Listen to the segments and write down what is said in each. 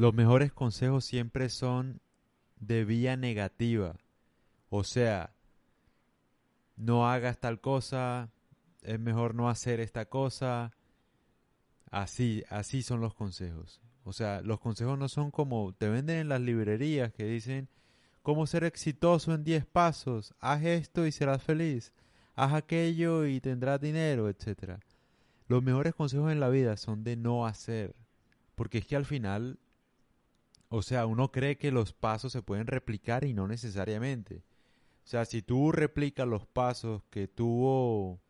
los mejores consejos siempre son de vía negativa. O sea, no hagas tal cosa, es mejor no hacer esta cosa. Así, así son los consejos. O sea, los consejos no son como te venden en las librerías que dicen cómo ser exitoso en 10 pasos, haz esto y serás feliz, haz aquello y tendrás dinero, etcétera. Los mejores consejos en la vida son de no hacer, porque es que al final o sea, uno cree que los pasos se pueden replicar y no necesariamente. O sea, si tú replicas los pasos que tuvo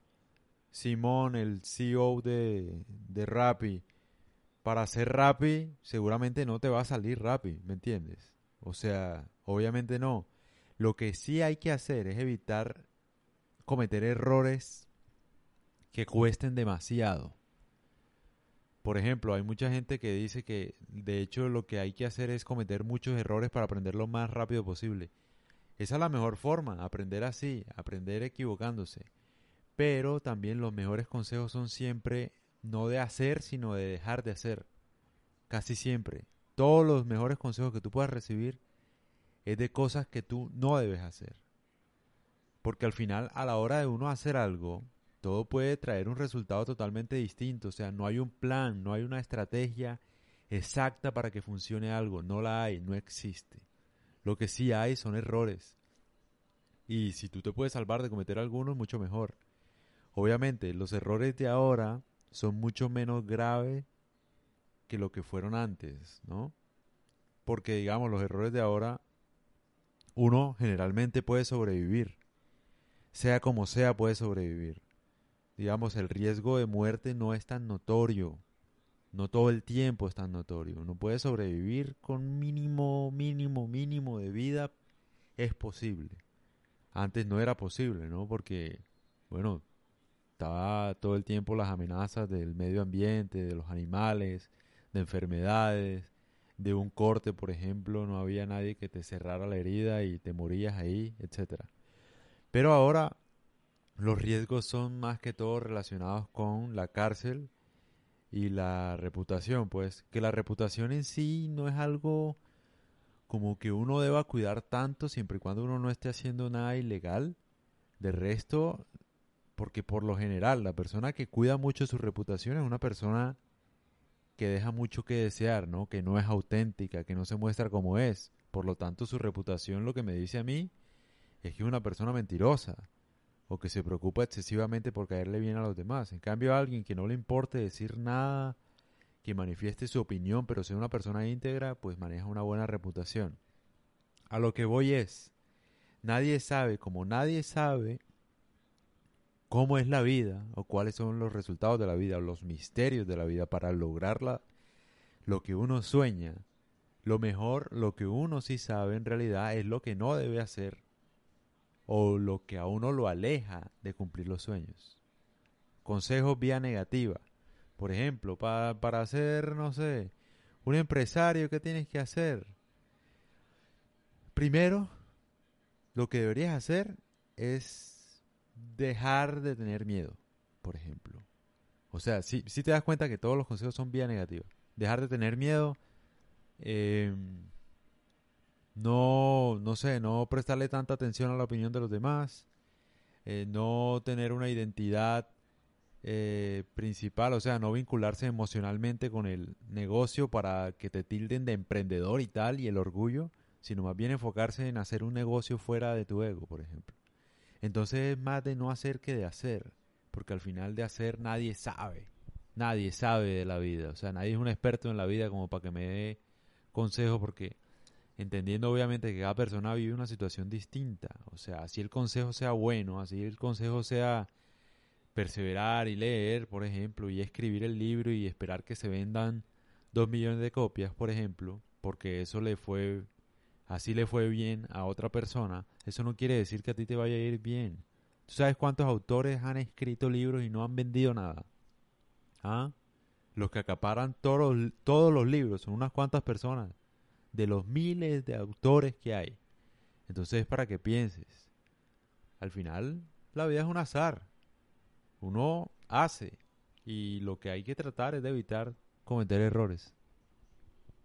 Simón, el CEO de, de Rappi, para hacer Rappi, seguramente no te va a salir Rappi, ¿me entiendes? O sea, obviamente no. Lo que sí hay que hacer es evitar cometer errores que cuesten demasiado. Por ejemplo, hay mucha gente que dice que de hecho lo que hay que hacer es cometer muchos errores para aprender lo más rápido posible. Esa es la mejor forma, aprender así, aprender equivocándose. Pero también los mejores consejos son siempre no de hacer, sino de dejar de hacer. Casi siempre. Todos los mejores consejos que tú puedas recibir es de cosas que tú no debes hacer. Porque al final, a la hora de uno hacer algo, todo puede traer un resultado totalmente distinto. O sea, no hay un plan, no hay una estrategia exacta para que funcione algo. No la hay, no existe. Lo que sí hay son errores. Y si tú te puedes salvar de cometer algunos, mucho mejor. Obviamente, los errores de ahora son mucho menos graves que lo que fueron antes, ¿no? Porque, digamos, los errores de ahora, uno generalmente puede sobrevivir. Sea como sea, puede sobrevivir digamos, el riesgo de muerte no es tan notorio. No todo el tiempo es tan notorio. Uno puede sobrevivir con mínimo, mínimo, mínimo de vida. Es posible. Antes no era posible, ¿no? Porque, bueno, estaba todo el tiempo las amenazas del medio ambiente, de los animales, de enfermedades, de un corte, por ejemplo, no había nadie que te cerrara la herida y te morías ahí, etcétera. Pero ahora los riesgos son más que todo relacionados con la cárcel y la reputación, pues que la reputación en sí no es algo como que uno deba cuidar tanto siempre y cuando uno no esté haciendo nada ilegal. De resto, porque por lo general la persona que cuida mucho su reputación es una persona que deja mucho que desear, ¿no? Que no es auténtica, que no se muestra como es. Por lo tanto, su reputación lo que me dice a mí es que es una persona mentirosa o que se preocupa excesivamente por caerle bien a los demás. En cambio, alguien que no le importe decir nada, que manifieste su opinión, pero sea una persona íntegra, pues maneja una buena reputación. A lo que voy es, nadie sabe, como nadie sabe cómo es la vida o cuáles son los resultados de la vida o los misterios de la vida para lograrla, lo que uno sueña, lo mejor, lo que uno sí sabe en realidad es lo que no debe hacer o lo que a uno lo aleja de cumplir los sueños. Consejos vía negativa. Por ejemplo, para, para ser, no sé, un empresario, ¿qué tienes que hacer? Primero, lo que deberías hacer es dejar de tener miedo, por ejemplo. O sea, si, si te das cuenta que todos los consejos son vía negativa. Dejar de tener miedo, eh, no, no sé, no prestarle tanta atención a la opinión de los demás, eh, no tener una identidad eh, principal, o sea, no vincularse emocionalmente con el negocio para que te tilden de emprendedor y tal, y el orgullo, sino más bien enfocarse en hacer un negocio fuera de tu ego, por ejemplo. Entonces es más de no hacer que de hacer, porque al final de hacer nadie sabe, nadie sabe de la vida, o sea, nadie es un experto en la vida como para que me dé consejo, porque entendiendo obviamente que cada persona vive una situación distinta. O sea, así el consejo sea bueno, así el consejo sea perseverar y leer, por ejemplo, y escribir el libro y esperar que se vendan dos millones de copias, por ejemplo, porque eso le fue, así le fue bien a otra persona, eso no quiere decir que a ti te vaya a ir bien. ¿Tú sabes cuántos autores han escrito libros y no han vendido nada? ¿Ah? Los que acaparan todos, todos los libros son unas cuantas personas de los miles de autores que hay. Entonces, para que pienses, al final la vida es un azar. Uno hace y lo que hay que tratar es de evitar cometer errores.